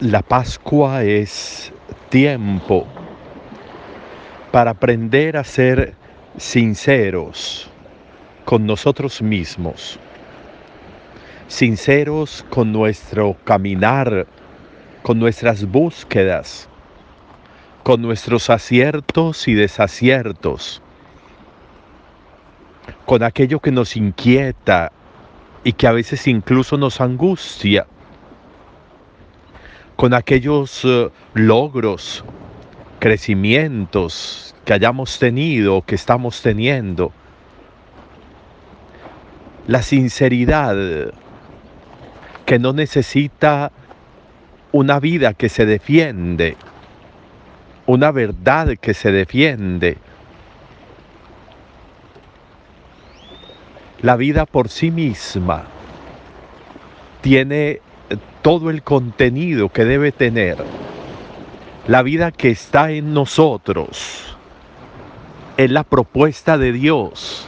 La Pascua es tiempo para aprender a ser sinceros con nosotros mismos, sinceros con nuestro caminar, con nuestras búsquedas, con nuestros aciertos y desaciertos, con aquello que nos inquieta y que a veces incluso nos angustia con aquellos eh, logros, crecimientos que hayamos tenido, que estamos teniendo. La sinceridad que no necesita una vida que se defiende, una verdad que se defiende. La vida por sí misma tiene todo el contenido que debe tener la vida que está en nosotros. Es la propuesta de Dios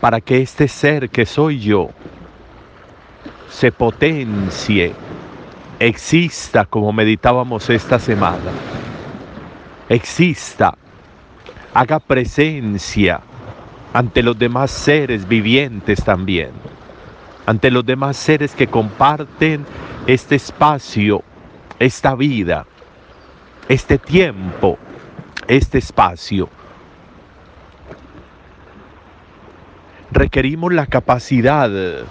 para que este ser que soy yo se potencie, exista como meditábamos esta semana, exista, haga presencia ante los demás seres vivientes también ante los demás seres que comparten este espacio, esta vida, este tiempo, este espacio. Requerimos la capacidad de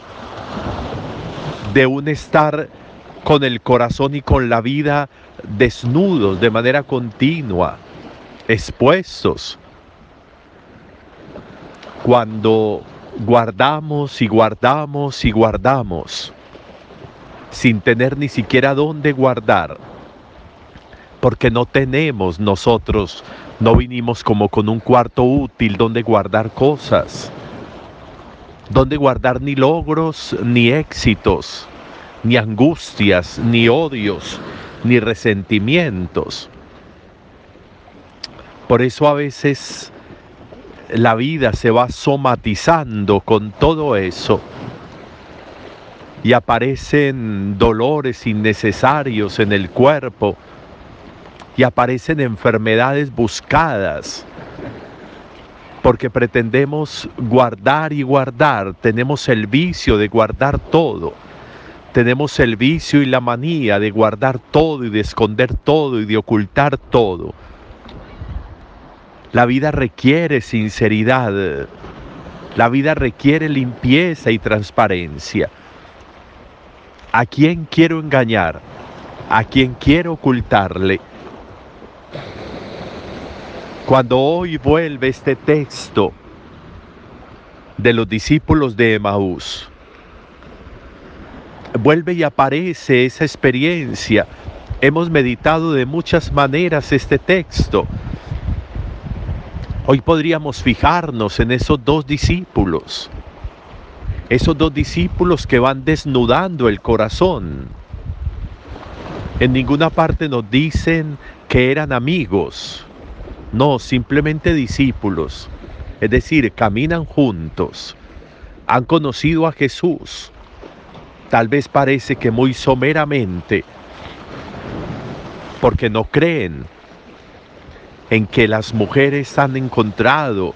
un estar con el corazón y con la vida desnudos de manera continua, expuestos. Cuando guardamos y guardamos y guardamos sin tener ni siquiera dónde guardar, porque no tenemos nosotros, no vinimos como con un cuarto útil donde guardar cosas, donde guardar ni logros, ni éxitos, ni angustias, ni odios, ni resentimientos. Por eso a veces la vida se va somatizando con todo eso y aparecen dolores innecesarios en el cuerpo y aparecen enfermedades buscadas. Porque pretendemos guardar y guardar, tenemos el vicio de guardar todo, tenemos el vicio y la manía de guardar todo y de esconder todo y de ocultar todo la vida requiere sinceridad. La vida requiere limpieza y transparencia. ¿A quién quiero engañar? ¿A quién quiero ocultarle? Cuando hoy vuelve este texto de los discípulos de Emaús, vuelve y aparece esa experiencia. Hemos meditado de muchas maneras este texto Hoy podríamos fijarnos en esos dos discípulos, esos dos discípulos que van desnudando el corazón. En ninguna parte nos dicen que eran amigos, no, simplemente discípulos, es decir, caminan juntos, han conocido a Jesús, tal vez parece que muy someramente, porque no creen en que las mujeres han encontrado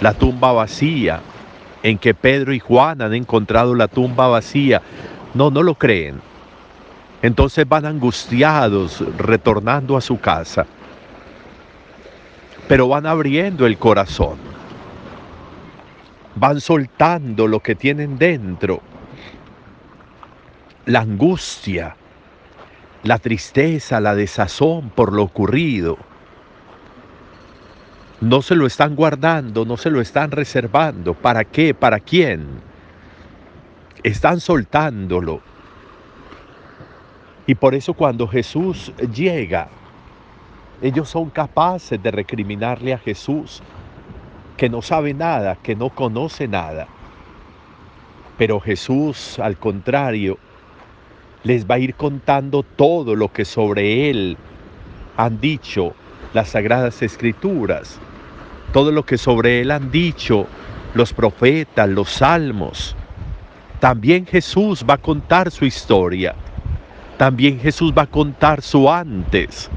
la tumba vacía, en que Pedro y Juan han encontrado la tumba vacía. No, no lo creen. Entonces van angustiados retornando a su casa. Pero van abriendo el corazón. Van soltando lo que tienen dentro. La angustia, la tristeza, la desazón por lo ocurrido no se lo están guardando, no se lo están reservando. ¿Para qué? ¿Para quién? Están soltándolo. Y por eso cuando Jesús llega, ellos son capaces de recriminarle a Jesús que no sabe nada, que no conoce nada. Pero Jesús, al contrario, les va a ir contando todo lo que sobre él han dicho las sagradas escrituras todo lo que sobre él han dicho los profetas, los salmos. También Jesús va a contar su historia. también Jesús va a contar su antes.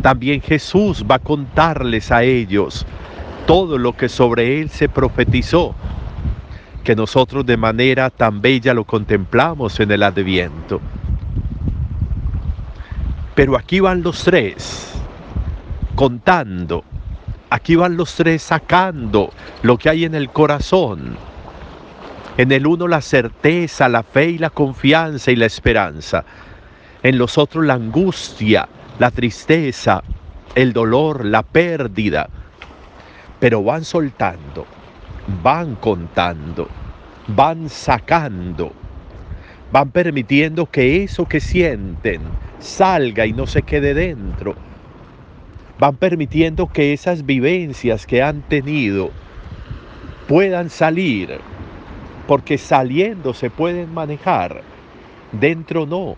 También Jesús va a contarles a ellos todo lo que sobre él se profetizó, que nosotros de manera tan bella lo contemplamos en el adviento. Pero aquí van los tres contando, aquí van los tres sacando lo que hay en el corazón. En el uno la certeza, la fe y la confianza y la esperanza. En los otros la angustia, la tristeza, el dolor, la pérdida. Pero van soltando, van contando, van sacando, van permitiendo que eso que sienten salga y no se quede dentro. Van permitiendo que esas vivencias que han tenido puedan salir porque saliendo se pueden manejar, dentro no.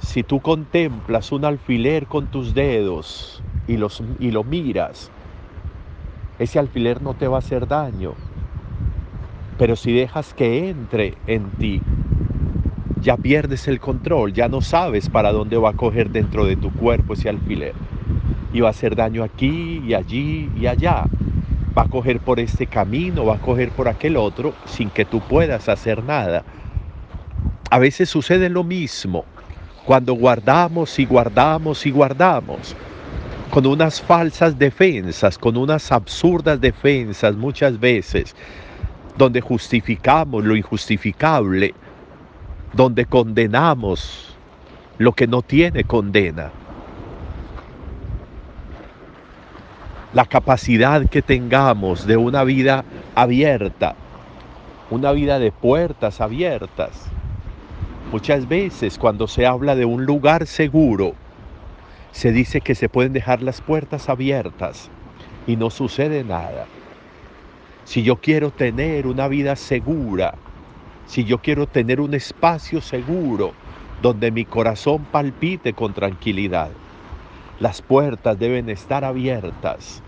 Si tú contemplas un alfiler con tus dedos y, los, y lo miras, ese alfiler no te va a hacer daño. Pero si dejas que entre en ti, ya pierdes el control, ya no sabes para dónde va a coger dentro de tu cuerpo ese alfiler. Y va a hacer daño aquí y allí y allá va a coger por este camino, va a coger por aquel otro, sin que tú puedas hacer nada. A veces sucede lo mismo cuando guardamos y guardamos y guardamos, con unas falsas defensas, con unas absurdas defensas muchas veces, donde justificamos lo injustificable, donde condenamos lo que no tiene condena. la capacidad que tengamos de una vida abierta, una vida de puertas abiertas. Muchas veces cuando se habla de un lugar seguro, se dice que se pueden dejar las puertas abiertas y no sucede nada. Si yo quiero tener una vida segura, si yo quiero tener un espacio seguro donde mi corazón palpite con tranquilidad, las puertas deben estar abiertas.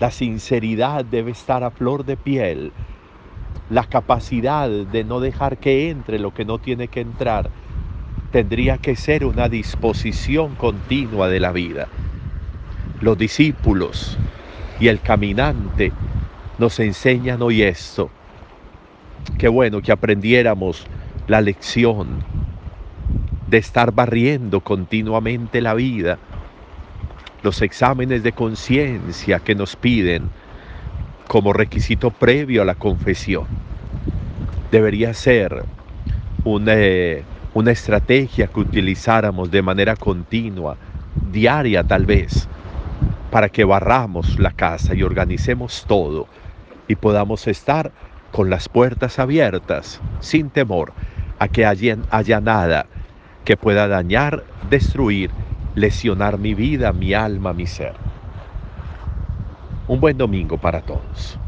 La sinceridad debe estar a flor de piel. La capacidad de no dejar que entre lo que no tiene que entrar tendría que ser una disposición continua de la vida. Los discípulos y el caminante nos enseñan hoy esto. Qué bueno que aprendiéramos la lección de estar barriendo continuamente la vida los exámenes de conciencia que nos piden como requisito previo a la confesión. Debería ser una, una estrategia que utilizáramos de manera continua, diaria tal vez, para que barramos la casa y organicemos todo y podamos estar con las puertas abiertas, sin temor a que haya, nada que pueda dañar, destruir lesionar mi vida, mi alma, mi ser. Un buen domingo para todos.